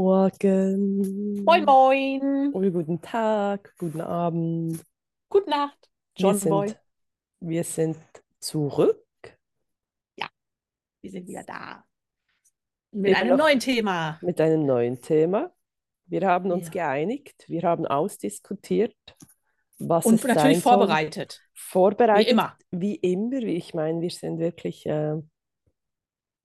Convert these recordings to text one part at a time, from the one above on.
Morgen. Moin, moin. Oder guten Tag, guten Abend. Gute Nacht, Wir John Boy. sind, wir sind zurück. Ja, wir sind wieder da. Mit Immer einem neuen Thema. mit einem neuen Thema. Wir haben uns Ja. geeinigt, wir haben ausdiskutiert, was Und es sein natürlich soll. vorbereitet. Wie Vorbereitet, immer. wie immer. Ich meine, wir sind wirklich äh,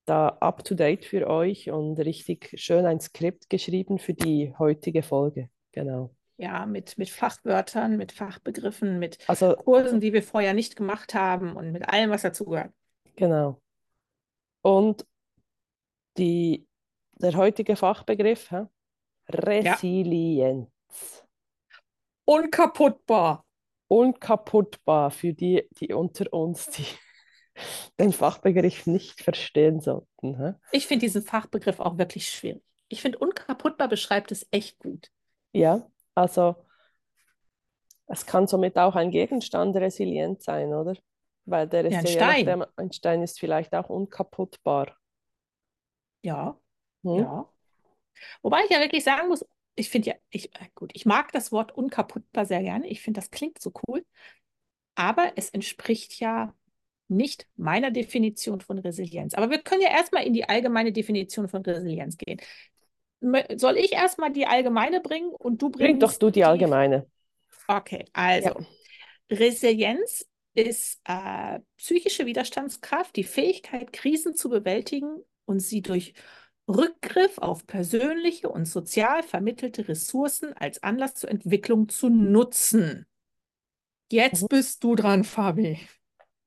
da up to date für euch und richtig schön ein Skript geschrieben für die heutige Folge. Genau. Ja, mit, mit Fachwörtern, mit Fachbegriffen, mit Also, Kursen, die wir vorher nicht gemacht haben und mit allem, was dazugehört. genau. Und die, der heutige Fachbegriff, hä? Ja, Resilienz. unkaputtbar. Unkaputtbar für die, die unter uns, die den Fachbegriff nicht verstehen sollten. Hä? Ich finde diesen Fachbegriff auch wirklich schwierig. Ich finde, unkaputtbar beschreibt es echt gut. Ja, also es kann somit auch ein Gegenstand resilient sein, oder? Weil der Ja, ist ein ja Stein. nachdem, ein Stein ist vielleicht auch unkaputtbar. Ja, Hm? ja. Wobei ich ja wirklich sagen muss, ich finde ja, ich, äh, gut, ich mag das Wort unkaputtbar sehr gerne. Ich finde, das klingt so cool. Aber es entspricht ja nicht meiner Definition von Resilienz. Aber wir können ja erstmal in die allgemeine Definition von Resilienz gehen. Soll ich erstmal die allgemeine bringen und du Bring doch bringst du die die. allgemeine. Okay, Ja. also Resilienz ist äh, psychische Widerstandskraft, die Fähigkeit, Krisen zu bewältigen und sie durch Rückgriff auf persönliche und sozial vermittelte Ressourcen als Anlass zur Entwicklung zu nutzen. Mhm. Jetzt bist du dran, Fabi.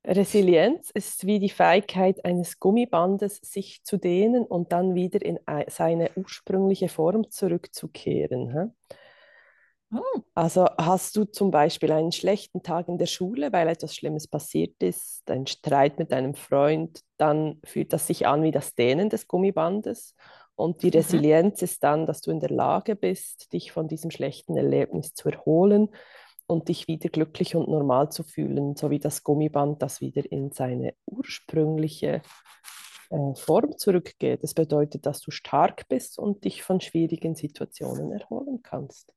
Resilienz ist wie die Fähigkeit eines Gummibandes, sich zu dehnen und dann wieder in ei- seine ursprüngliche Form zurückzukehren. Oh, Also hast du zum Beispiel einen schlechten Tag in der Schule, weil etwas Schlimmes passiert ist, ein Streit mit deinem Freund, dann fühlt das sich an wie das Dehnen des Gummibandes. Und die mhm. Resilienz ist dann, dass du in der Lage bist, dich von diesem schlechten Erlebnis zu erholen und dich wieder glücklich und normal zu fühlen, so wie das Gummiband, das wieder in seine ursprüngliche äh, Form zurückgeht. Das bedeutet, dass du stark bist und dich von schwierigen Situationen erholen kannst.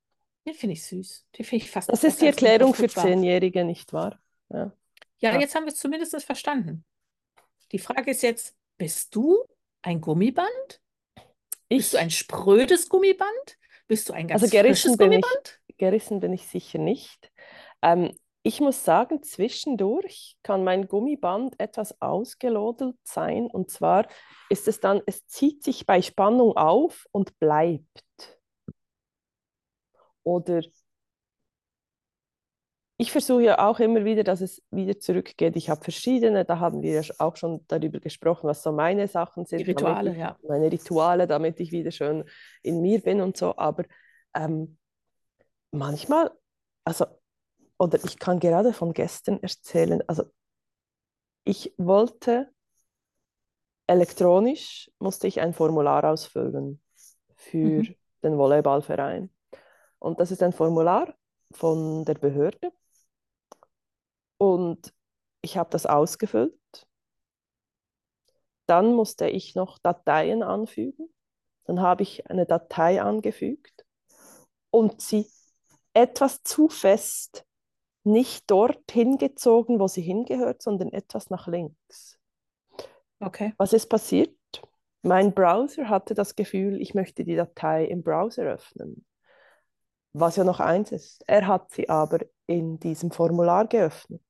Den finde ich süß. Den finde ich fast Das ist die Erklärung für. Zehnjährige, nicht wahr? Ja. Ja, Ja. jetzt haben wir es zumindest verstanden. Die Frage ist jetzt, bist du ein Gummiband? Bist du ein Ich, sprödes Gummiband? Bist du ein also ganz frisches gerissen bin ich, Gummiband? Gerissen bin ich sicher nicht. Ähm, ich muss sagen, zwischendurch kann mein Gummiband etwas ausgelodelt sein. Und zwar ist es dann, es zieht sich bei Spannung auf und bleibt. Oder ich versuche ja auch immer wieder, dass es wieder zurückgeht. Ich habe verschiedene, da haben wir ja auch schon darüber gesprochen, was so meine Sachen Die sind, damit Rituale, ich, ja. meine Rituale, damit ich wieder schön in mir bin und so. Aber ähm, manchmal, also, oder ich kann gerade von gestern erzählen, also ich wollte elektronisch, musste ich ein Formular ausfüllen für Mhm. den Volleyballverein. Und das ist ein Formular von der Behörde. Und ich habe das ausgefüllt. Dann musste ich noch Dateien anfügen. Dann habe ich eine Datei angefügt und sie etwas zu fest nicht dorthin gezogen, wo sie hingehört, sondern etwas nach links. Okay. Was ist passiert? Mein Browser hatte das Gefühl, ich möchte die Datei im Browser öffnen. Was ja noch eins ist. Er hat sie aber in diesem Formular geöffnet.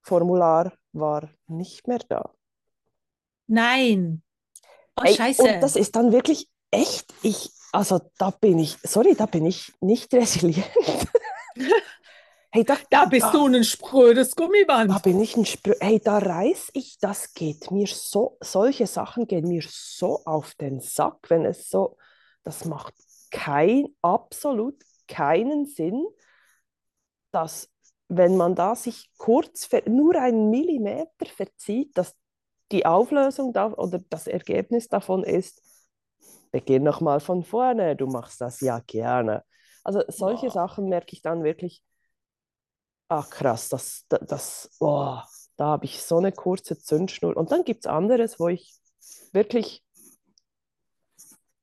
Formular war nicht mehr da. Nein. Oh, Ey, und das Scheiße. ist dann wirklich echt, ich, also da bin ich, sorry, da bin ich nicht resilient. Hey, da, Da bist da, du ein sprödes da Gummiband. bin ich ein Spr hey, da reiß ich, das geht mir so, solche Sachen gehen mir so auf den Sack, wenn es so, das macht kein, absolut keinen Sinn, dass wenn man da sich kurz, nur einen Millimeter verzieht, dass die Auflösung da, oder das Ergebnis davon ist, beginn nochmal von vorne, du machst das ja gerne. Also solche Oh. Sachen merke ich dann wirklich, ach krass, das, das, das oh, da habe ich so eine kurze Zündschnur. Und dann gibt es anderes, wo ich wirklich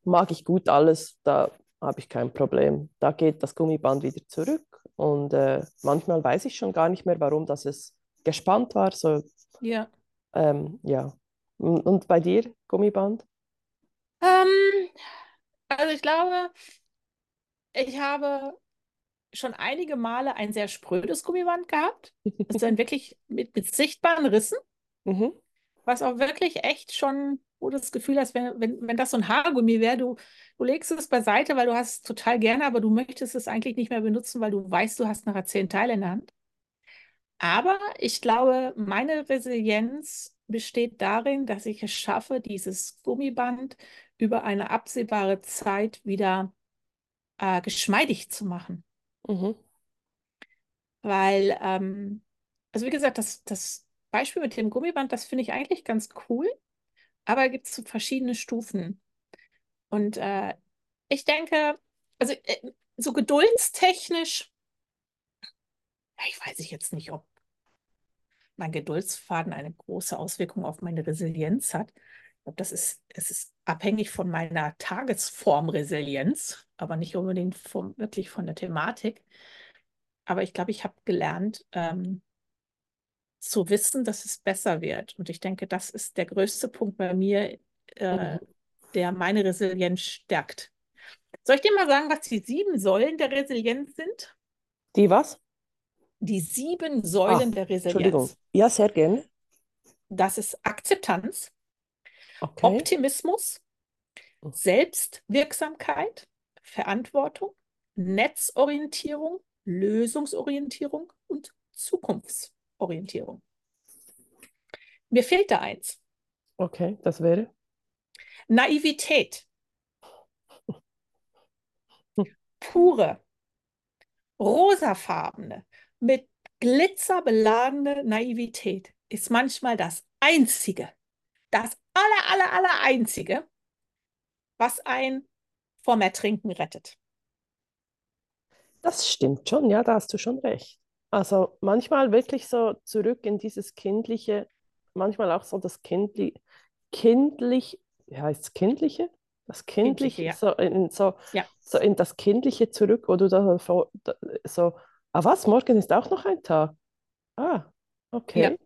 mag ich gut alles, da habe ich kein Problem. Da geht das Gummiband wieder zurück und äh, manchmal weiß ich schon gar nicht mehr, warum das es gespannt war. So, Ja. ähm, ja. Und und bei dir, Gummiband? Ähm, also ich glaube, ich habe schon einige Male ein sehr sprödes Gummiband gehabt. Also dann wirklich mit, mit sichtbaren Rissen, Mhm. was auch wirklich echt schon, wo du das Gefühl hast, wenn, wenn, wenn das so ein Haargummi wäre, du, du legst es beiseite, weil du hast es total gerne, aber du möchtest es eigentlich nicht mehr benutzen, weil du weißt, du hast nachher zehn Teile in der Hand. Aber ich glaube, meine Resilienz besteht darin, dass ich es schaffe, dieses Gummiband über eine absehbare Zeit wieder äh, geschmeidig zu machen. Mhm. Weil, ähm, also wie gesagt, das, das Beispiel mit dem Gummiband, das finde ich eigentlich ganz cool, aber gibt es so verschiedene Stufen. Und äh, ich denke, also äh, so geduldstechnisch, ich weiß ich jetzt nicht, ob mein Geduldsfaden eine große Auswirkung auf meine Resilienz hat. Ich glaube, das ist, es ist abhängig von meiner Tagesform-Resilienz, aber nicht unbedingt vom, wirklich von der Thematik. Aber ich glaube, ich habe gelernt, ähm, zu wissen, dass es besser wird. Und ich denke, das ist der größte Punkt bei mir, äh, Mhm. der meine Resilienz stärkt. Soll ich dir mal sagen, was die sieben Säulen der Resilienz sind? Die was? Die sieben Säulen der Entschuldigung. Resilienz. Ja, sehr gerne. Das ist Akzeptanz, Okay. Optimismus, Selbstwirksamkeit, Verantwortung, Netzorientierung, Lösungsorientierung und Zukunftsorientierung. Mir fehlt da eins. Okay, das wäre. Naivität. Pure, rosafarbene, mit Glitzer beladene Naivität ist manchmal das Einzige, das aller, aller, aller Einzige, was ein vom Ertrinken rettet. Das stimmt schon, ja, da hast du schon recht. Also manchmal wirklich so zurück in dieses Kindliche, manchmal auch so das Kindli kindlich, wie heißt es Kindliche? Das Kindliche, Kindliche, ja. so in, so, Ja. so in das Kindliche zurück, wo du da so, so, ah was, morgen ist auch noch ein Tag. Ah, okay.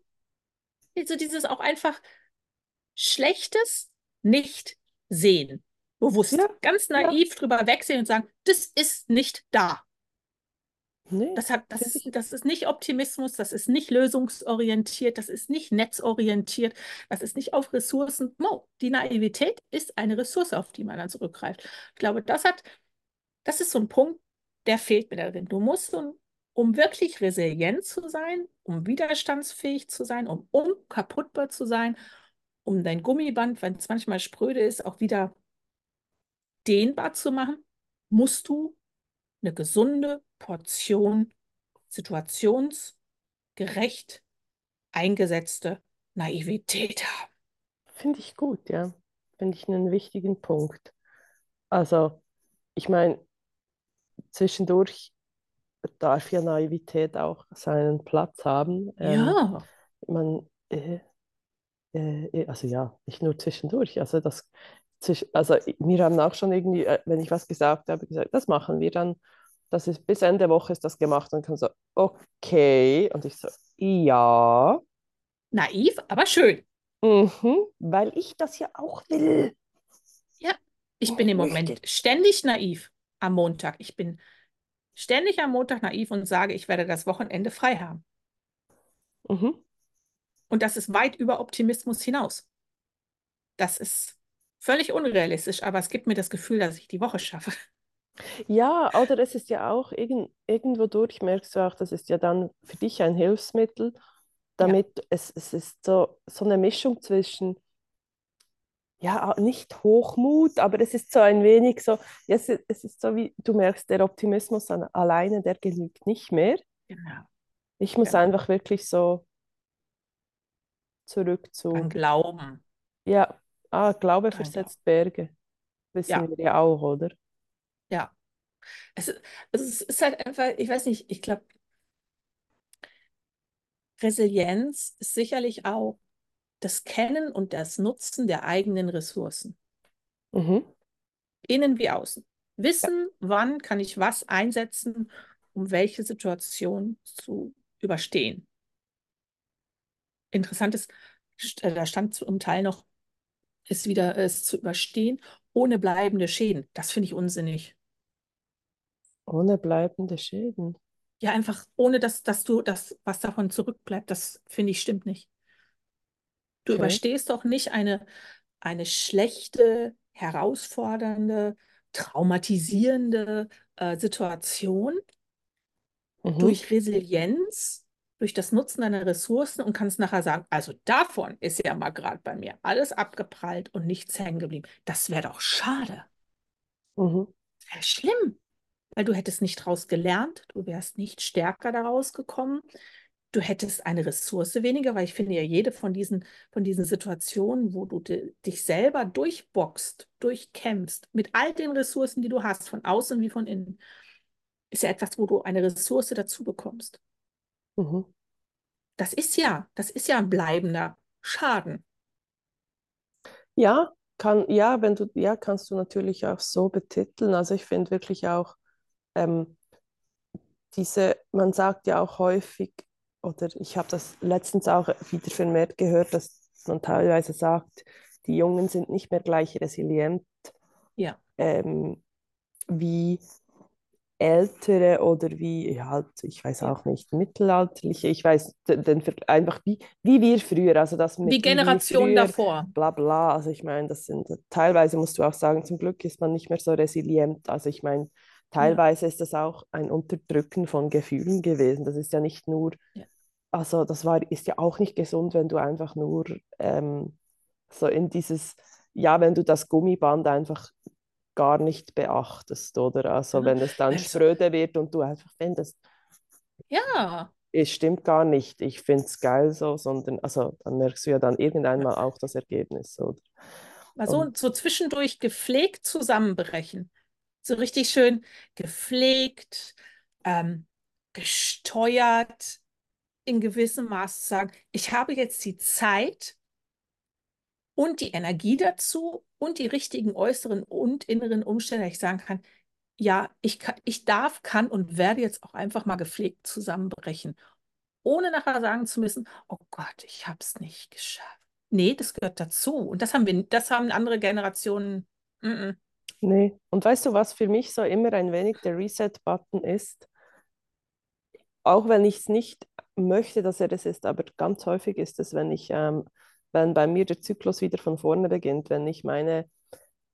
Also dieses auch einfach Schlechtes nicht sehen. Bewusst. Ja, Ganz ja. naiv drüber wegsehen und sagen, das ist nicht da. Nee, Das, hat, das, ist, das ist nicht Optimismus, das ist nicht lösungsorientiert, das ist nicht netzorientiert, das ist nicht auf Ressourcen. No, die Naivität ist eine Ressource, auf die man dann zurückgreift. Ich glaube, das hat, das ist so ein Punkt, der fehlt mir darin. Du musst, um, um wirklich resilient zu sein, um widerstandsfähig zu sein, um unkaputtbar zu sein, um dein Gummiband, wenn es manchmal spröde ist, auch wieder dehnbar zu machen, musst du eine gesunde Portion situationsgerecht eingesetzte Naivität haben. Finde ich gut, ja. Finde ich einen wichtigen Punkt. Also, ich meine, zwischendurch darf ja Naivität auch seinen Platz haben. Ähm, Ja, man, äh, äh, also ja, nicht nur zwischendurch. Also das, also wir haben auch schon irgendwie, äh, wenn ich was gesagt habe, gesagt, das machen wir dann. Das ist bis Ende Woche ist das gemacht und dann so, okay. Und ich so, ja, naiv, aber schön. mhm, weil ich das ja auch will. Ja, ich bin im. Moment ständig naiv am Montag. Ich bin ständig am Montag naiv und sage, ich werde das Wochenende frei haben. Mhm. Und das ist weit über Optimismus hinaus. Das ist völlig unrealistisch, aber es gibt mir das Gefühl, dass ich die Woche schaffe. Ja, oder es ist ja auch irgend, irgendwo durch, merkst du auch, das ist ja dann für dich ein Hilfsmittel, damit es, es ist so, so eine Mischung zwischen, ja, nicht Hochmut, aber es ist so ein wenig so, ja, es, ist- es ist so wie, du merkst, der Optimismus alleine, der genügt nicht mehr. Genau. Ich muss Genau. einfach wirklich so zurück An zu, Glauben. ja, ah, Glaube versetzt Berge, wissen Ja. wir ja auch, oder? Ja. Es, ist- es ist halt einfach, ich weiß nicht, ich glaube, Resilienz ist sicherlich auch das Kennen und das Nutzen der eigenen Ressourcen. Mhm. innen wie außen. Wissen, wann kann ich was einsetzen, um welche Situation zu überstehen. Interessant ist, äh, da stand zum Teil noch, ist wieder es zu überstehen, ohne bleibende Schäden. Das finde ich unsinnig. Ohne bleibende Schäden. Ja, einfach ohne dass, dass du das, was davon zurückbleibt, das finde ich stimmt nicht. Du Okay. überstehst doch nicht eine, eine schlechte, herausfordernde, traumatisierende äh, Situation Mhm. durch Resilienz, durch das Nutzen deiner Ressourcen und kannst nachher sagen, also davon ist ja mal gerade bei mir alles abgeprallt und nichts hängen geblieben. Das wäre doch schade. Mhm. Das wäre schlimm, weil du hättest nicht daraus gelernt, du wärst nicht stärker daraus gekommen. Du hättest eine Ressource weniger, weil ich finde ja, jede von diesen, von diesen Situationen, wo du di- dich selber durchboxt, durchkämpfst, mit all den Ressourcen, die du hast, von außen wie von innen, ist ja etwas, wo du eine Ressource dazu bekommst. Mhm. Das ist ja, das ist ja ein bleibender Schaden. Ja, kann, ja, wenn du, ja, kannst du natürlich auch so betiteln. Also ich finde wirklich auch ähm, diese, man sagt ja auch häufig, oder ich habe das letztens auch wieder vermehrt gehört, dass man teilweise sagt, die Jungen sind nicht mehr gleich resilient Ja, ähm, wie ältere oder wie, ja, halt, ich weiß ja. auch nicht, mittelalterliche, ich weiß den, den, Ver- einfach wie, wie wir früher, also das Die mit wir Generation früher, davor. bla bla, also ich meine, das sind, teilweise musst du auch sagen, zum Glück ist man nicht mehr so resilient, also ich meine, Ja, teilweise ist das auch ein Unterdrücken von Gefühlen gewesen, das ist ja nicht nur, ja, also das war, ist ja auch nicht gesund, wenn du einfach nur ähm, so in dieses, ja, wenn du das Gummiband einfach gar nicht beachtest, oder? Also wenn es dann es, spröde wird und du einfach findest, ja, es stimmt gar nicht, ich finde es geil so, sondern, also dann merkst du ja dann irgendwann mal auch das Ergebnis, oder? mal so, Und so zwischendurch gepflegt zusammenbrechen. So richtig schön gepflegt, ähm, gesteuert, in gewissem Maß zu sagen, ich habe jetzt die Zeit und die Energie dazu und die richtigen äußeren und inneren Umstände, dass ich sagen kann, ja, ich, kann, ich darf, kann und werde jetzt auch einfach mal gepflegt zusammenbrechen, ohne nachher sagen zu müssen, oh Gott, ich habe es nicht geschafft. Nee, das gehört dazu. Und das haben wir, das haben andere Generationen. Mm -mm. nee, und weißt du, was für mich so immer ein wenig der Reset-Button ist? Auch wenn ich es nicht möchte, dass er das ist, aber ganz häufig ist es, wenn ich, ähm, wenn bei mir der Zyklus wieder von vorne beginnt, wenn ich meine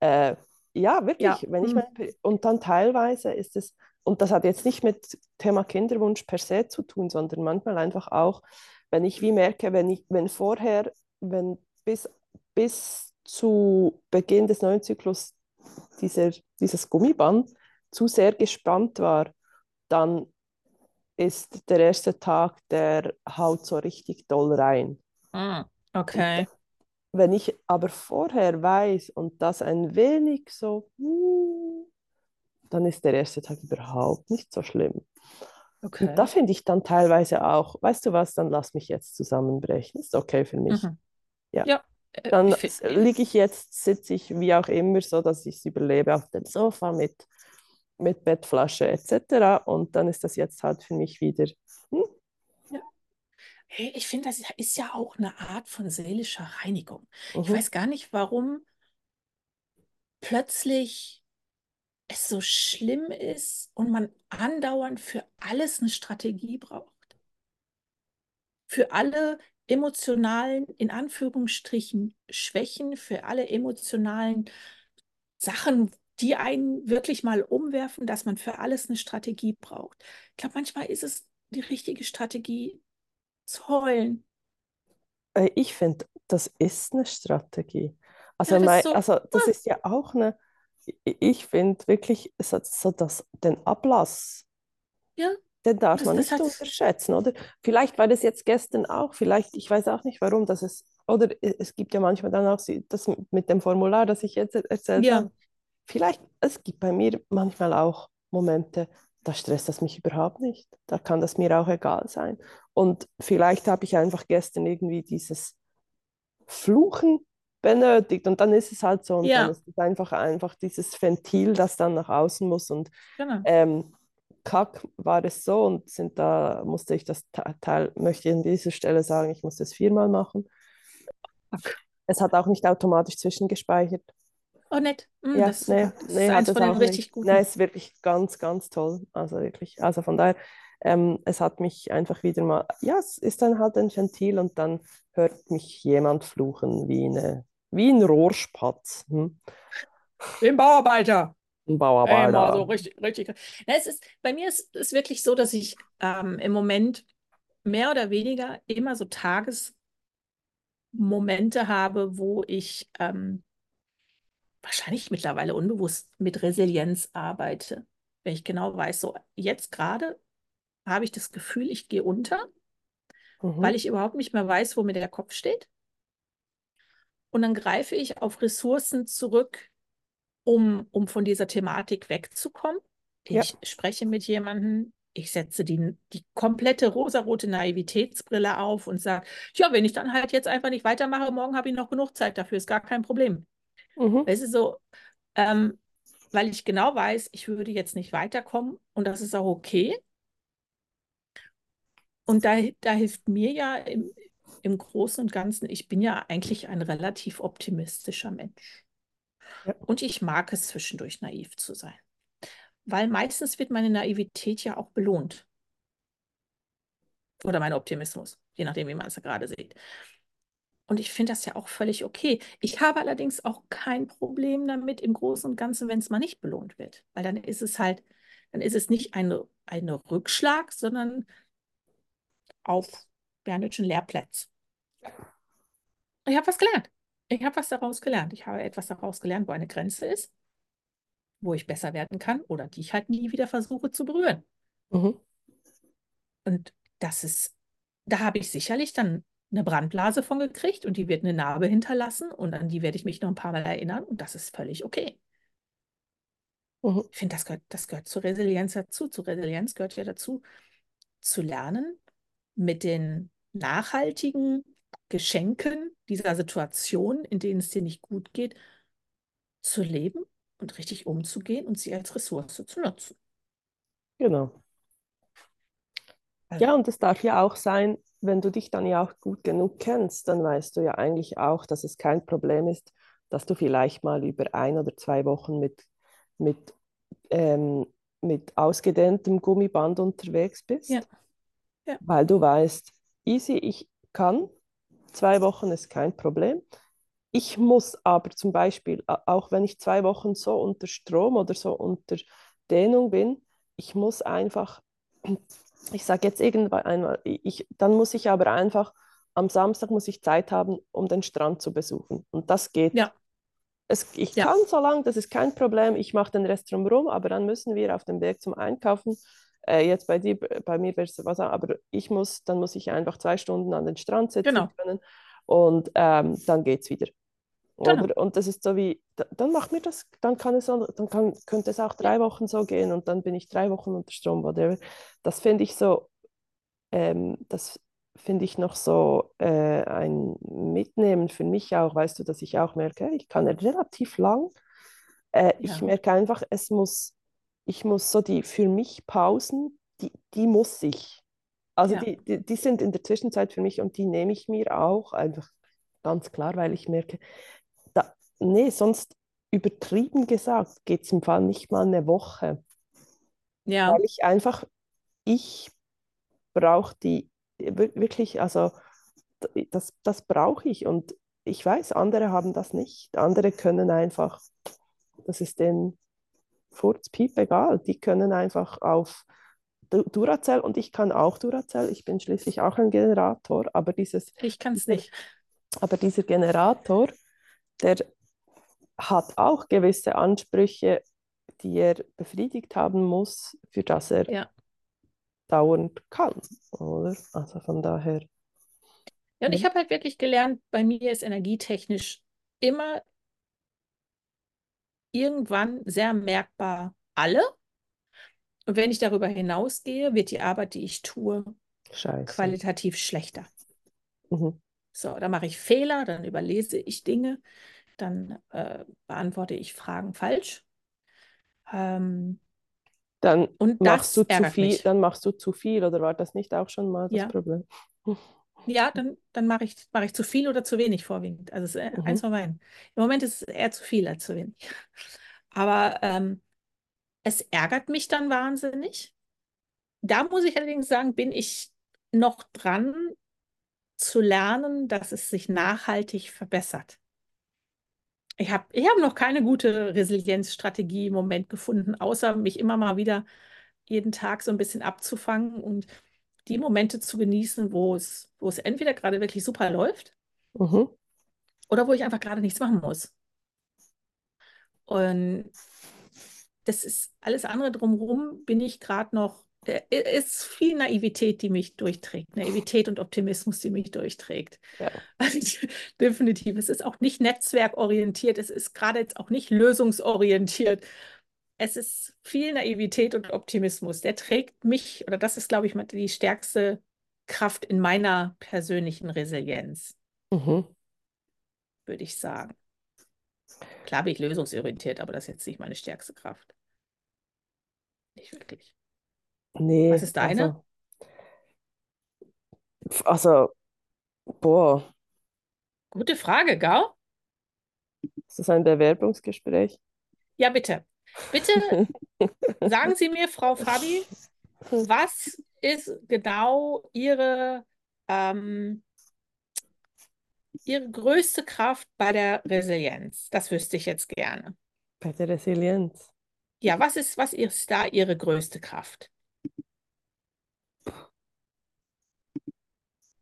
Äh, ja, Ja, wirklich, wenn ich mm, meine, und dann teilweise ist es, und das hat jetzt nicht mit Thema Kinderwunsch per se zu tun, sondern manchmal einfach auch, wenn ich wie merke, wenn ich, wenn vorher, wenn bis, bis zu Beginn des neuen Zyklus dieser, dieses Gummiband zu sehr gespannt war, dann ist der erste Tag, der haut so richtig doll rein. Und okay. wenn ich aber vorher weiß und das ein wenig so, hm, dann ist der erste Tag überhaupt nicht so schlimm. Und da Okay. finde ich dann teilweise auch, weißt du was, dann lass mich jetzt zusammenbrechen. Ist okay für mich. Mhm. Ja. Ja, äh, Dann liege ich jetzt, sitze ich wie auch immer so, dass ich es überlebe auf dem Sofa mit, mit Bettflasche etc. Und dann ist das jetzt halt für mich wieder. Hey, ich finde, das ist ja auch eine Art von seelischer Reinigung. Ich mhm. weiß gar nicht, warum plötzlich es so schlimm ist und man andauernd für alles eine Strategie braucht. Für alle emotionalen, in Anführungsstrichen, Schwächen, für alle emotionalen Sachen, die einen wirklich mal umwerfen, dass man für alles eine Strategie braucht. Ich glaube, manchmal ist es die richtige Strategie zu heulen. Äh, Ich finde, das ist eine Strategie. Also, Ja, das mein, ist so, also das ist ja auch eine, ich finde wirklich, so, so das, den Ablass, ja, den darf das, man das nicht hat, unterschätzen, oder? Vielleicht war das jetzt gestern auch, vielleicht, ich weiß auch nicht warum, dass es, oder e- es gibt ja manchmal dann auch das mit dem Formular, das ich jetzt er- erzählt ja, habe. Vielleicht, es gibt bei mir manchmal auch Momente, da stresst das mich überhaupt nicht. Da kann das mir auch egal sein. Und vielleicht habe ich einfach gestern irgendwie dieses Fluchen benötigt. Und dann ist es halt so und Ja. dann ist es einfach, einfach dieses Ventil, das dann nach außen muss. Und Genau. ähm, Kack war es so und sind da musste ich das Te- Teil, möchte ich an dieser Stelle sagen, ich musste es viermal machen. Fuck. Es hat auch nicht automatisch zwischengespeichert. Oh, nett. Hm, Ja, das nee. Das nee, ist eins es von den auch richtig nicht. guten. Nee, ist wirklich ganz, ganz toll. Also wirklich, also von daher, ähm, es hat mich einfach wieder mal, ja, es ist dann halt ein Ventil und dann hört mich jemand fluchen wie eine, wie ein Rohrspatz, hm? Den Bauarbeiter. Ein Ey, mal so Bauarbeiter. richtig, richtig. Na, es ist, bei mir ist es wirklich so, dass ich ähm, im Moment mehr oder weniger immer so Tagesmomente habe, wo ich ähm, wahrscheinlich mittlerweile unbewusst mit Resilienz arbeite. Wenn ich genau weiß, so jetzt gerade habe ich das Gefühl, ich gehe unter, weil Mhm. ich überhaupt nicht mehr weiß, wo mir der Kopf steht. Und dann greife ich auf Ressourcen zurück, um, um von dieser Thematik wegzukommen. Ja. Ich spreche mit jemandem, ich setze die, die komplette rosarote Naivitätsbrille auf und sage, ja, wenn ich dann halt jetzt einfach nicht weitermache, morgen habe ich noch genug Zeit dafür, ist gar kein Problem. Mhm. Es ist so, ähm, weil ich genau weiß, ich würde jetzt nicht weiterkommen und das ist auch okay. Und da, da hilft mir ja im, im Großen und Ganzen, ich bin ja eigentlich ein relativ optimistischer Mensch. Ja. Und ich mag es zwischendurch naiv zu sein. Weil meistens wird meine Naivität ja auch belohnt. Oder mein Optimismus, je nachdem, wie man es gerade sieht. Und ich finde das ja auch völlig okay. Ich habe allerdings auch kein Problem damit im Großen und Ganzen, wenn es mal nicht belohnt wird. Weil dann ist es halt, dann ist es nicht ein eine Rückschlag, sondern auf Bernischen Lehrplätze. Ich habe was gelernt. Ich habe was daraus gelernt. Ich habe etwas daraus gelernt, wo eine Grenze ist, wo ich besser werden kann oder die ich halt nie wieder versuche zu berühren. Mhm. Und das ist, da habe ich sicherlich dann eine Brandblase von gekriegt und die wird eine Narbe hinterlassen und an die werde ich mich noch ein paar Mal erinnern und das ist völlig okay. Mhm. Ich finde, das gehört, das gehört zur Resilienz dazu. Zur Resilienz gehört ja dazu, zu lernen, mit den nachhaltigen Geschenken dieser Situation, in denen es dir nicht gut geht, zu leben und richtig umzugehen und sie als Ressource zu nutzen. Genau. Also, Ja, und es darf ja auch sein, wenn du dich dann ja auch gut genug kennst, dann weißt du ja eigentlich auch, dass es kein Problem ist, dass du vielleicht mal über ein oder zwei Wochen mit, mit, ähm, mit ausgedehntem Gummiband unterwegs bist, Ja. Ja. weil du weißt, easy, ich kann, zwei Wochen ist kein Problem. Ich muss aber zum Beispiel, auch wenn ich zwei Wochen so unter Strom oder so unter Dehnung bin, ich muss einfach, ich sage jetzt irgendwann einmal, ich, dann muss ich aber einfach, am Samstag muss ich Zeit haben, um den Strand zu besuchen. Und das geht. Ja. Es, ich Ja. kann so lange, das ist kein Problem, ich mache den Rest drumherum, aber dann müssen wir auf dem Weg zum Einkaufen, äh, jetzt bei dir, bei mir wäre es was, aber ich muss, dann muss ich einfach zwei Stunden an den Strand sitzen Genau. können und ähm, dann geht es wieder. Genau. Oder? Und das ist so wie, da- dann macht mir das, dann kann es, dann kann, könnte es auch drei Wochen so gehen und dann bin ich drei Wochen unter Strom, whatever. Das finde ich so, ähm, das finde ich noch so äh, ein Mitnehmen für mich auch, weißt du, dass ich auch merke, ich kann relativ lang, äh, ich Ja. merke einfach, es muss, ich muss so die, für mich Pausen, die, die muss ich. Also Ja. die, die, die sind in der Zwischenzeit für mich und die nehme ich mir auch einfach ganz klar, weil ich merke, da, nee, sonst übertrieben gesagt geht es im Fall nicht mal eine Woche, Ja. weil ich einfach, ich brauche die wir- wirklich, also das, das brauche ich und ich weiß, andere haben das nicht. Andere können einfach, das ist denen furzpiep egal, die können einfach auf Du- Duracell und ich kann auch Duracell, ich bin schließlich auch ein Generator, aber dieses Ich kann es nicht. aber dieser Generator, der hat auch gewisse Ansprüche, die er befriedigt haben muss, für das er Ja. dauernd kann, oder? Also von daher, Ja, und ich Mhm. habe halt wirklich gelernt, bei mir ist energietechnisch immer irgendwann sehr merkbar alle. Und wenn ich darüber hinausgehe, wird die Arbeit, die ich tue, scheiße. qualitativ schlechter. Mhm. So, dann mache ich Fehler, dann überlese ich Dinge, dann äh, beantworte ich Fragen falsch. Ähm, Dann und machst du zu viel, mich. dann machst du zu viel, oder war das nicht auch schon mal das Ja, Problem? Ja, dann, dann mache ich, mache ich zu viel oder zu wenig vorwiegend. Also es ist eins Mhm. von beiden. Im Moment ist es eher zu viel als zu wenig. Aber ähm, es ärgert mich dann wahnsinnig. Da muss ich allerdings sagen, bin ich noch dran zu lernen, dass es sich nachhaltig verbessert. Ich habe ich hab noch keine gute Resilienzstrategie im Moment gefunden, außer mich immer mal wieder jeden Tag so ein bisschen abzufangen und die Momente zu genießen, wo es, wo es entweder gerade wirklich super läuft Mhm. oder wo ich einfach gerade nichts machen muss. Und das ist alles andere drumherum, bin ich gerade noch, äh, ist viel Naivität, die mich durchträgt. Naivität und Optimismus, die mich durchträgt. Ja. Also, definitiv. Es ist auch nicht netzwerkorientiert, es ist gerade jetzt auch nicht lösungsorientiert. Es ist viel Naivität und Optimismus. Der trägt mich, oder das ist, glaube ich, die stärkste Kraft in meiner persönlichen Resilienz, Mhm. würde ich sagen. Klar bin ich lösungsorientiert, aber das ist jetzt nicht meine stärkste Kraft. Nicht wirklich. Nee, Was ist deine? also, also, boah, Gute Frage, Gau. ist das ein Bewerbungsgespräch? Ja, bitte. Bitte sagen Sie mir, Frau Fabi, was ist genau Ihre, ähm, Ihre größte Kraft bei der Resilienz? Das wüsste ich jetzt gerne. Bei der Resilienz. Ja, was ist, was ist da Ihre größte Kraft?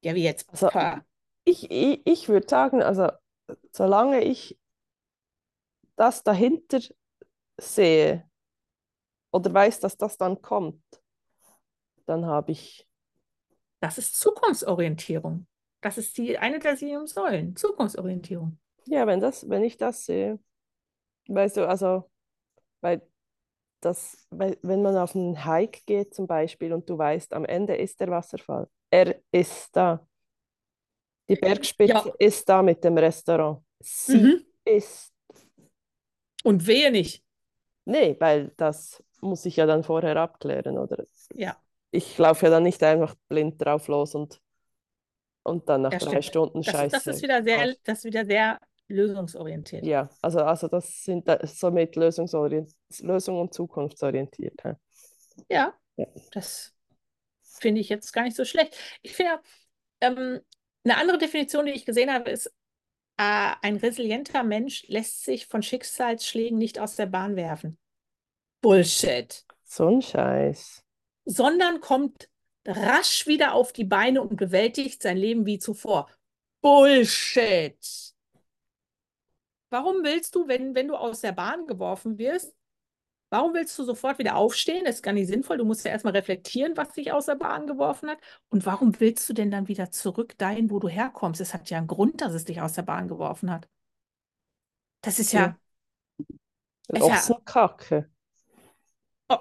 Ja, wie jetzt? Also, ich, ich, ich würde sagen, also, solange ich das dahinter sehe oder weiß, dass das dann kommt, dann habe ich, Das ist Zukunftsorientierung. Das ist die eine der sieben Säulen. Zukunftsorientierung. ja, wenn das, wenn ich das sehe, weißt du, also, weil das, weil, wenn man auf einen Hike geht zum Beispiel und du weißt, am Ende ist der Wasserfall, er ist da. Die Bergspitze Ja. ist da mit dem Restaurant. Sie Mhm. ist, Und wehe nicht. Nee, weil das muss ich ja dann vorher abklären, oder? Ja, Ich laufe ja dann nicht einfach blind drauf los und, und dann nach ja, drei stimmt. Stunden Das, Scheiße. das ist wieder sehr, das ist wieder sehr lösungsorientiert. Ja, also, also das sind da- somit lösungsorient, Lösung und zukunftsorientiert. hä? Ja, Ja. das finde ich jetzt gar nicht so schlecht. Ich finde, ähm, eine andere Definition, die ich gesehen habe, ist, äh, ein resilienter Mensch lässt sich von Schicksalsschlägen nicht aus der Bahn werfen. Bullshit. So ein Scheiß. Sondern kommt rasch wieder auf die Beine und bewältigt sein Leben wie zuvor. Bullshit. Warum willst du, wenn, wenn du aus der Bahn geworfen wirst, warum willst du sofort wieder aufstehen? Das ist gar nicht sinnvoll. Du musst ja erstmal reflektieren, was dich aus der Bahn geworfen hat. Und warum willst du denn dann wieder zurück dahin, wo du herkommst? Es hat ja einen Grund, dass es dich aus der Bahn geworfen hat. Das ist ja, ist ja Ochsenkacke. O-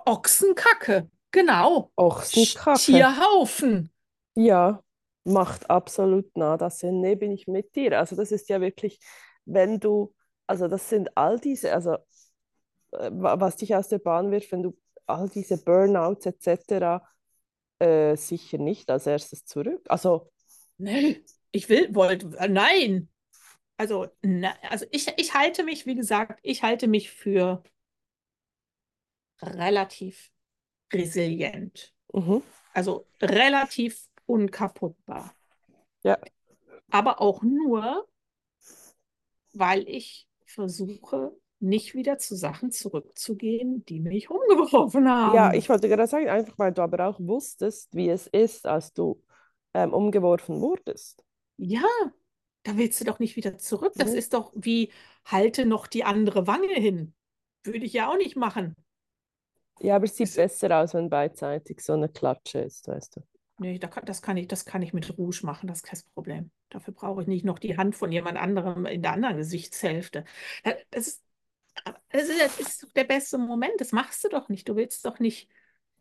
Ochsenkacke. Genau. Ochsenkacke. Stierhaufen. Ja, macht absolut nada Sinn. Nee, bin ich mit dir. Also das ist ja wirklich, wenn du, also das sind all diese, also äh, wa- was dich aus der Bahn wirft, wenn du all diese Burnouts etc. Äh, sicher nicht als erstes zurück. Also Nee, ich will, wollte, äh, nein. Also, na, also ich, ich halte mich, wie gesagt, ich halte mich für relativ resilient. mhm. Also relativ unkaputtbar. Ja, Aber auch nur, weil ich versuche, nicht wieder zu Sachen zurückzugehen, die mich umgeworfen ja, haben. ich wollte gerade sagen, einfach weil du aber auch wusstest, wie es ist, als du ähm, umgeworfen wurdest. Ja, da willst du doch nicht wieder zurück. Das Nee. ist doch wie, halte noch die andere Wange hin. Würde ich ja auch nicht machen. Ja, aber es sieht Es- besser aus, wenn beidseitig so eine Klatsche ist, weißt du. Nee, das kann ich, das kann ich mit Rouge machen, das ist kein Problem. Dafür brauche ich nicht noch die Hand von jemand anderem in der anderen Gesichtshälfte. Da- Das ist, das ist, das ist doch der beste Moment. Das machst du doch nicht. Du willst doch nicht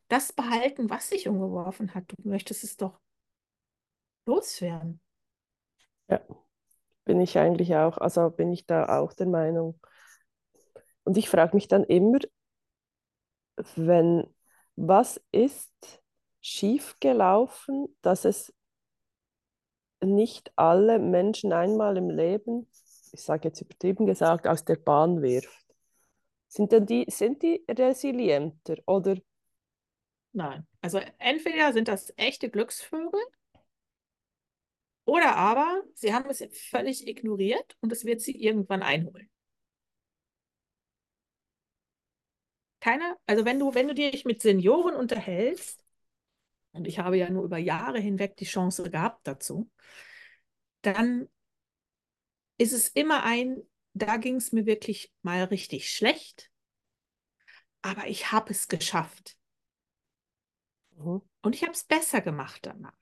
das behalten, was dich umgeworfen hat. Du möchtest es doch loswerden. Ja, bin ich eigentlich auch, also bin ich da auch der Meinung. Und ich frage mich dann immer, wenn, was ist schiefgelaufen, dass es nicht alle Menschen einmal im Leben, ich sage jetzt übertrieben gesagt, aus der Bahn wirft? Sind denn die, sind die resilienter oder? Nein. Also entweder sind das echte Glücksvögel oder aber sie haben es völlig ignoriert und es wird sie irgendwann einholen. Keiner, also wenn du, wenn du dich mit Senioren unterhältst, und ich habe ja nur über Jahre hinweg die Chance gehabt dazu, dann ist es immer ein, da ging es mir wirklich mal richtig schlecht, aber ich habe es geschafft. Mhm. Und ich habe es besser gemacht danach.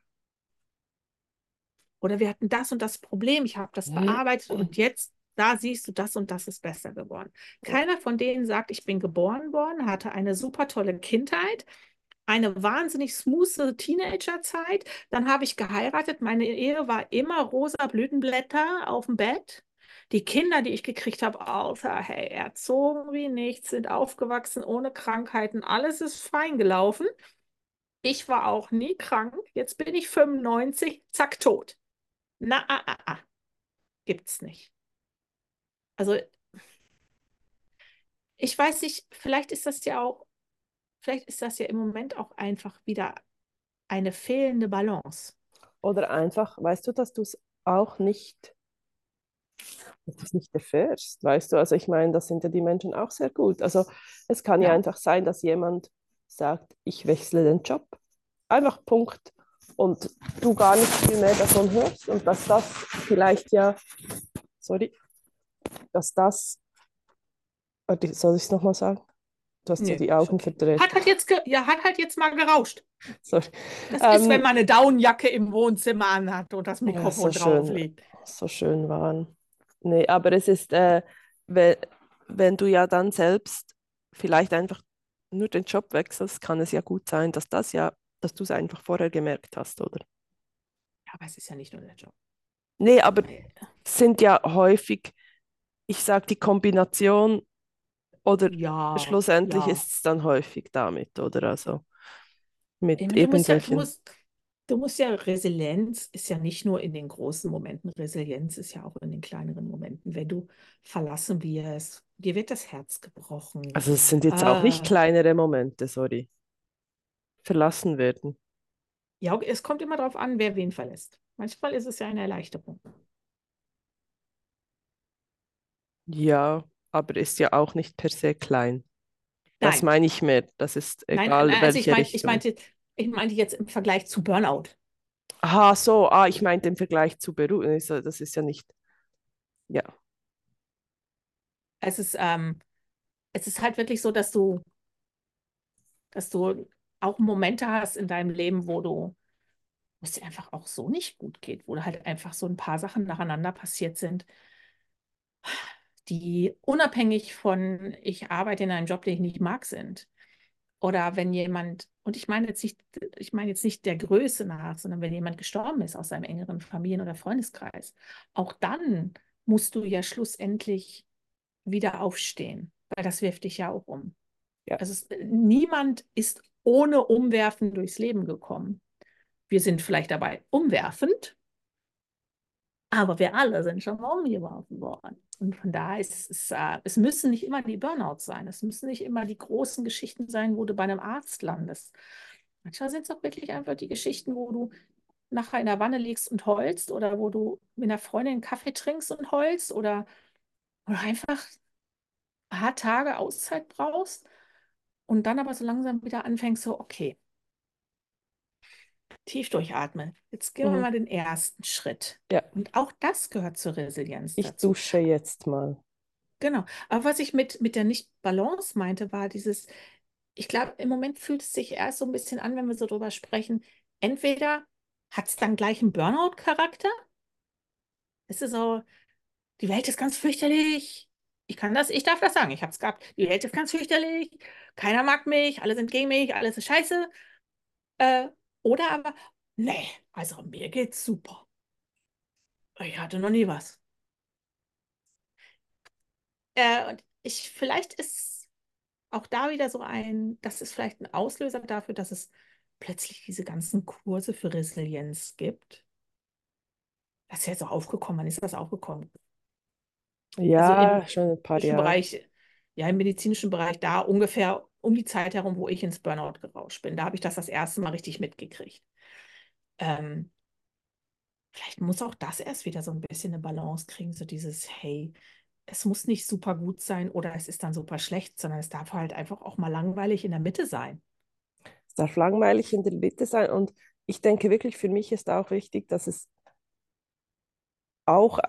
Oder wir hatten das und das Problem, ich habe das bearbeitet und jetzt, da siehst du, das und das ist besser geworden. Keiner von denen sagt, ich bin geboren worden, hatte eine super tolle Kindheit, eine wahnsinnig smooth Teenagerzeit. Dann habe ich geheiratet. Meine Ehe war immer rosa Blütenblätter auf dem Bett. Die Kinder, die ich gekriegt habe, außer hey, erzogen wie nichts, sind aufgewachsen ohne Krankheiten. Alles ist fein gelaufen. Ich war auch nie krank. Jetzt bin ich 95, zack, tot. Na, ah, ah, ah. Gibt's nicht. Also, ich weiß nicht, vielleicht ist das ja auch, vielleicht ist das ja im Moment auch einfach wieder eine fehlende Balance. Oder einfach, weißt du, dass du es auch nicht, dass du es nicht erfährst, weißt du? Also ich meine, das sind ja die Menschen auch sehr gut. Also es kann ja Ja. einfach sein, dass jemand sagt, ich wechsle den Job. Einfach Punkt. Und du gar nicht viel mehr davon hörst und dass das vielleicht ja, sorry, dass das, Warte, soll ich es nochmal sagen? Du hast ja Nee, die Augen okay. verdreht. Hat halt jetzt, ja, hat halt jetzt mal gerauscht. Sorry. Das ist, wenn Ähm, man eine Daunenjacke im Wohnzimmer anhat und das ja, Mikrofon so drauf schön, liegt. so schön waren. Nee, aber es ist, äh, wenn, wenn du ja dann selbst vielleicht einfach nur den Job wechselst, kann es ja gut sein, dass das ja, dass du es einfach vorher gemerkt hast, oder? Ja, aber es ist ja nicht nur der Job. Nee, aber es sind ja häufig, ich sage die Kombination oder Ja, schlussendlich ja. ist es dann häufig damit, oder? Also mit meine, du eben musst ja, du musst, du musst ja, Resilienz ist ja nicht nur in den großen Momenten, Resilienz ist ja auch in den kleineren Momenten. Wenn du verlassen wirst, dir wird das Herz gebrochen. Also es sind jetzt auch nicht Äh, kleinere Momente, sorry. Verlassen werden. ja, es kommt immer darauf an, wer wen verlässt. Manchmal ist es ja eine Erleichterung. Ja, aber ist ja auch nicht per se klein. Das Nein, meine ich mehr. Das ist nein, egal, nein, also ich welche meine, ich Richtung. meinte, ich meinte jetzt im Vergleich zu Burnout. Aha, so, ah, ich meinte im Vergleich zu Beruf. Also, das ist ja nicht. Ja, Es ist, ähm, es ist halt wirklich so, dass du, dass du auch Momente hast in deinem Leben, wo du, wo es dir einfach auch so nicht gut geht, wo halt einfach so ein paar Sachen nacheinander passiert sind, die unabhängig von, ich arbeite in einem Job, den ich nicht mag, sind. Oder wenn jemand, und ich meine jetzt nicht, ich meine jetzt nicht der Größe nach, sondern wenn jemand gestorben ist aus seinem engeren Familien- oder Freundeskreis, auch dann musst du ja schlussendlich wieder aufstehen, weil das wirft dich ja auch um. ja, Also es, niemand ist ohne Umwerfen durchs Leben gekommen. Wir sind vielleicht dabei umwerfend, aber wir alle sind schon mal umgeworfen worden. Und von daher ist es, äh, es müssen nicht immer die Burnouts sein. Es müssen nicht immer die großen Geschichten sein, wo du bei einem Arzt landest. Manchmal sind es auch wirklich einfach die Geschichten, wo du nachher in der Wanne liegst und heulst oder wo du mit einer Freundin einen Kaffee trinkst und heulst oder, oder einfach ein paar Tage Auszeit brauchst und dann aber so langsam wieder anfängst, so, okay, tief durchatmen. Jetzt gehen wir mhm. mal den ersten Schritt. Ja, Und auch das gehört zur Resilienz ich dazu. dusche jetzt mal. Genau. Aber was ich mit, mit der Nicht-Balance meinte, war dieses, ich glaube, im Moment fühlt es sich erst so ein bisschen an, wenn wir so drüber sprechen. Entweder hat es dann gleich einen Burnout-Charakter. Es ist so, die Welt ist ganz fürchterlich. Ich kann das, ich darf das sagen, ich habe es gehabt. Die Welt ist ganz fürchterlich. Keiner mag mich, alle sind gegen mich, alles ist scheiße. Äh, oder aber, nee, also mir geht's super. Ich hatte noch nie was. Äh, und ich, vielleicht ist auch da wieder so ein, das ist vielleicht ein Auslöser dafür, dass es plötzlich diese ganzen Kurse für Resilienz gibt. Das ist ja so aufgekommen. Wann ist das aufgekommen? Ja, Also im schon ein paar Jahre. Bereich, ja, im medizinischen Bereich da ungefähr um die Zeit herum, wo ich ins Burnout gerauscht bin. Da habe ich das das erste Mal richtig mitgekriegt. Ähm, vielleicht muss auch das erst wieder so ein bisschen eine Balance kriegen, so dieses, hey, es muss nicht super gut sein oder es ist dann super schlecht, sondern es darf halt einfach auch mal langweilig in der Mitte sein. Es darf langweilig in der Mitte sein. Und ich denke wirklich, für mich ist auch wichtig, dass es auch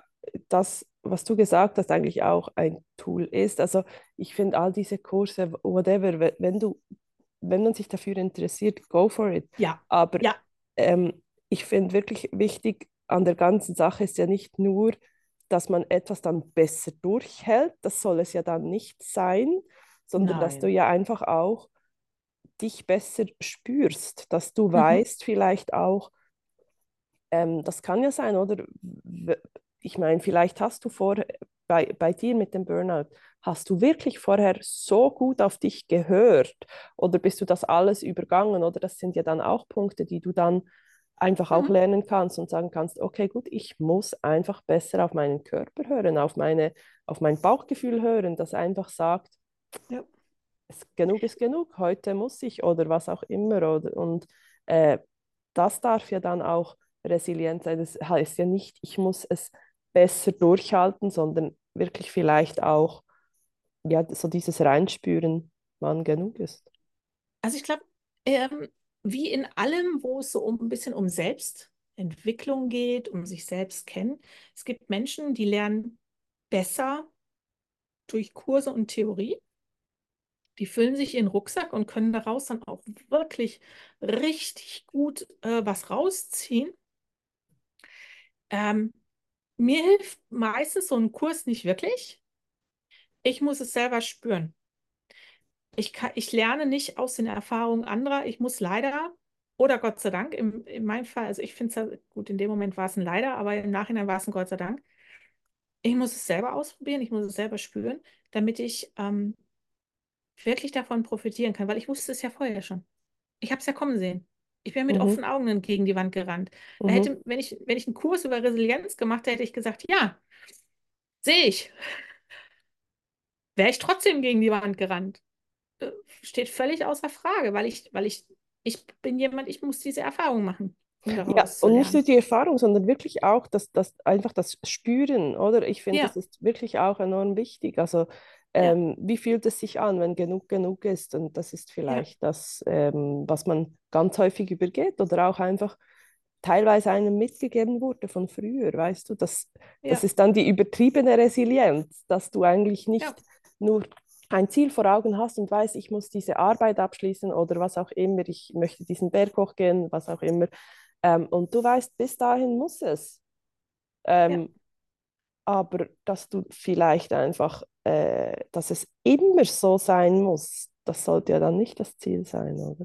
das, was du gesagt hast, eigentlich auch ein Tool ist. Also ich finde all diese Kurse, whatever, we- wenn du, wenn man sich dafür interessiert, go for it. Ja, Aber ja, ähm, ich finde wirklich wichtig an der ganzen Sache ist ja nicht nur, dass man etwas dann besser durchhält, das soll es ja dann nicht sein, sondern dass du nein. ja einfach auch dich besser spürst, dass du Mhm. weißt vielleicht auch, ähm, das kann ja sein, oder? Ich meine, vielleicht hast du vor, bei, bei dir mit dem Burnout, hast du wirklich vorher so gut auf dich gehört oder bist du das alles übergangen? Oder das sind ja dann auch Punkte, die du dann einfach auch Mhm. lernen kannst und sagen kannst, okay, gut, ich muss einfach besser auf meinen Körper hören, auf meine, auf mein Bauchgefühl hören, das einfach sagt, Ja. es, genug ist genug, heute muss ich oder was auch immer. Oder, und äh, das darf ja dann auch resilient sein. Das heißt ja nicht, ich muss es besser durchhalten, sondern wirklich vielleicht auch ja, so dieses Reinspüren, wann genug ist. Also ich glaube, ähm, wie in allem, wo es so um ein bisschen um Selbstentwicklung geht, um sich selbst kennen, es gibt Menschen, die lernen besser durch Kurse und Theorie. Die füllen sich ihren Rucksack und können daraus dann auch wirklich richtig gut äh, was rausziehen. Ähm, mir hilft meistens so ein Kurs nicht wirklich. Ich muss es selber spüren. Ich kann, ich lerne nicht aus den Erfahrungen anderer. Ich muss leider, oder Gott sei Dank, im, in meinem Fall, also ich finde es ja gut, in dem Moment war es ein Leider, aber im Nachhinein war es ein Gott sei Dank. Ich muss es selber ausprobieren, ich muss es selber spüren, damit ich ähm, wirklich davon profitieren kann, weil ich wusste es ja vorher schon. Ich habe es ja kommen sehen. Ich bin mit Mhm, offenen Augen gegen die Wand gerannt. Da mhm. hätte, wenn ich, wenn ich einen Kurs über Resilienz gemacht hätte, hätte ich gesagt, ja, sehe ich. Wäre ich trotzdem gegen die Wand gerannt. Äh, steht völlig außer Frage, weil ich, weil ich, ich bin jemand, ich muss diese Erfahrung machen, um Ja, und nicht nur die Erfahrung, sondern wirklich auch das, das, einfach das Spüren, oder? Ich finde, das Ja, ist wirklich auch enorm wichtig. Also, ja, ähm, wie fühlt es sich an, wenn genug genug ist? Und das ist ja, vielleicht das, ähm, was man ganz häufig übergeht oder auch einfach teilweise einem mitgegeben wurde von früher, weißt du? Das, das ja, ist dann die übertriebene Resilienz, dass du eigentlich ja, nicht nur ein Ziel vor Augen hast und weißt, ich muss diese Arbeit abschließen oder was auch immer, ich möchte diesen Berg hochgehen, was auch immer ähm, und du weißt, bis dahin muss es. ja. Ähm, aber dass du vielleicht einfach, äh, dass es immer so sein muss, das sollte ja dann nicht das Ziel sein, oder?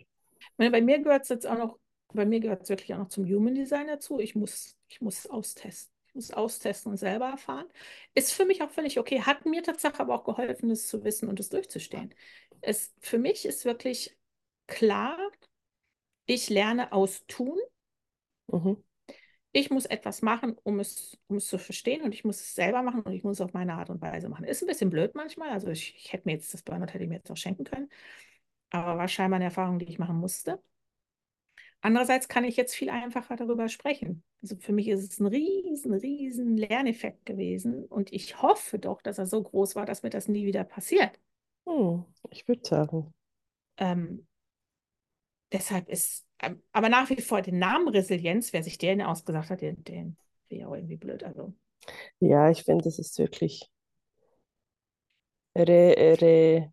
Bei mir gehört es jetzt auch noch, bei mir gehört es wirklich auch noch zum Human Design dazu. Ich muss, ich muss es austesten. Ich muss austesten und selber erfahren. Ist für mich auch völlig okay. Hat mir tatsächlich aber auch geholfen, es zu wissen und es durchzustehen. Es, für mich ist wirklich klar, ich lerne aus Tun. Mhm. Ich muss etwas machen, um es, um es zu verstehen und ich muss es selber machen und ich muss es auf meine Art und Weise machen. Ist ein bisschen blöd manchmal. Also ich, ich hätte mir jetzt das Burnout hätte ich mir jetzt auch schenken können, aber war scheinbar eine Erfahrung, die ich machen musste. Andererseits kann ich jetzt viel einfacher darüber sprechen. Also für mich ist es ein riesen, riesen Lerneffekt gewesen und ich hoffe doch, dass er so groß war, dass mir das nie wieder passiert. Hm, ich würde sagen. Ähm, deshalb ist, aber nach wie vor den Namen Resilienz, wer sich den ausgesagt hat, den, den ich auch irgendwie blöd. Also, Ja, ich finde, es ist wirklich re, re,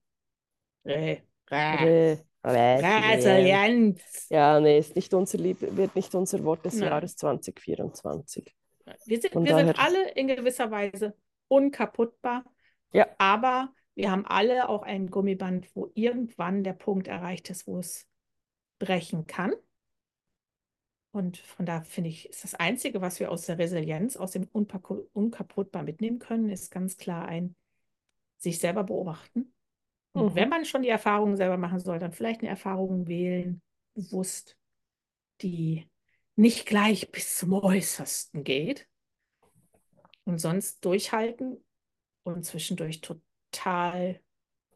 re, resilient. Resilienz. Ja, nee, ist nicht unser Lieb wird nicht unser Wort des Nein. Jahres 2024. Wir sind, Von wir sind daher, alle in gewisser Weise unkaputtbar, ja, aber wir haben alle auch ein Gummiband, wo irgendwann der Punkt erreicht ist, wo es brechen kann. Und von da finde ich, ist das Einzige, was wir aus der Resilienz, aus dem Unkaputtbar mitnehmen können, ist ganz klar ein sich selber beobachten. Und Mhm. wenn man schon die Erfahrungen selber machen soll, dann vielleicht eine Erfahrung wählen, bewusst, die nicht gleich bis zum Äußersten geht. Und sonst durchhalten und zwischendurch total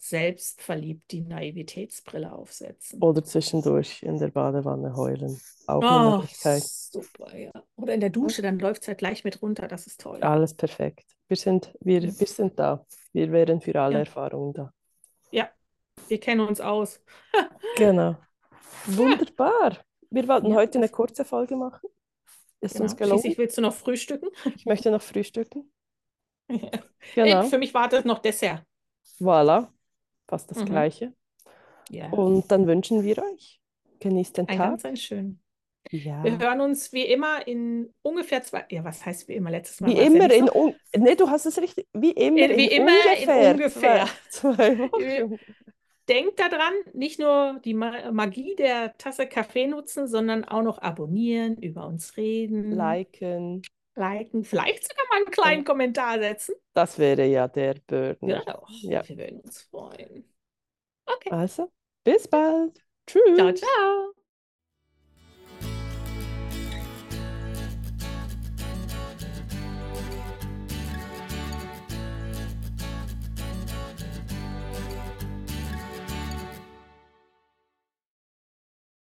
selbstverliebt die Naivitätsbrille aufsetzen. Oder zwischendurch in der Badewanne heulen. Auch Oh, super, ja. Oder in der Dusche, dann läuft es halt gleich mit runter. Das ist toll. Alles perfekt. Wir sind, wir, wir sind da. Wir wären für alle Ja. Erfahrungen da. Ja, wir kennen uns aus. Genau. Wunderbar. Wir wollten Ja, heute eine kurze Folge machen. Ist Genau. uns gelungen. Schließlich willst du noch frühstücken? Ich möchte noch frühstücken. Ey, Genau. Für mich wartet noch Dessert. Voilà. Fast das Mhm. Gleiche. Ja, Und dann wünschen wir euch, genießt den ein Tag. ganz ein schön. Ja. Wir hören uns wie immer in ungefähr zwei, ja, was heißt wie immer? Letztes Mal Wie ja immer nicht in, so. un nee, du hast es richtig, wie immer In- wie in immer in ungefähr, ungefähr. Zwei, Wochen. Denkt daran, nicht nur die Ma- Magie der Tasse Kaffee nutzen, sondern auch noch abonnieren, über uns reden, Liken, liken, vielleicht sogar mal einen kleinen Kommentar setzen. das wäre ja der Burner. Genau, Ja. wir würden uns freuen. Okay, Also, bis bald. Tschüss. ciao, ciao.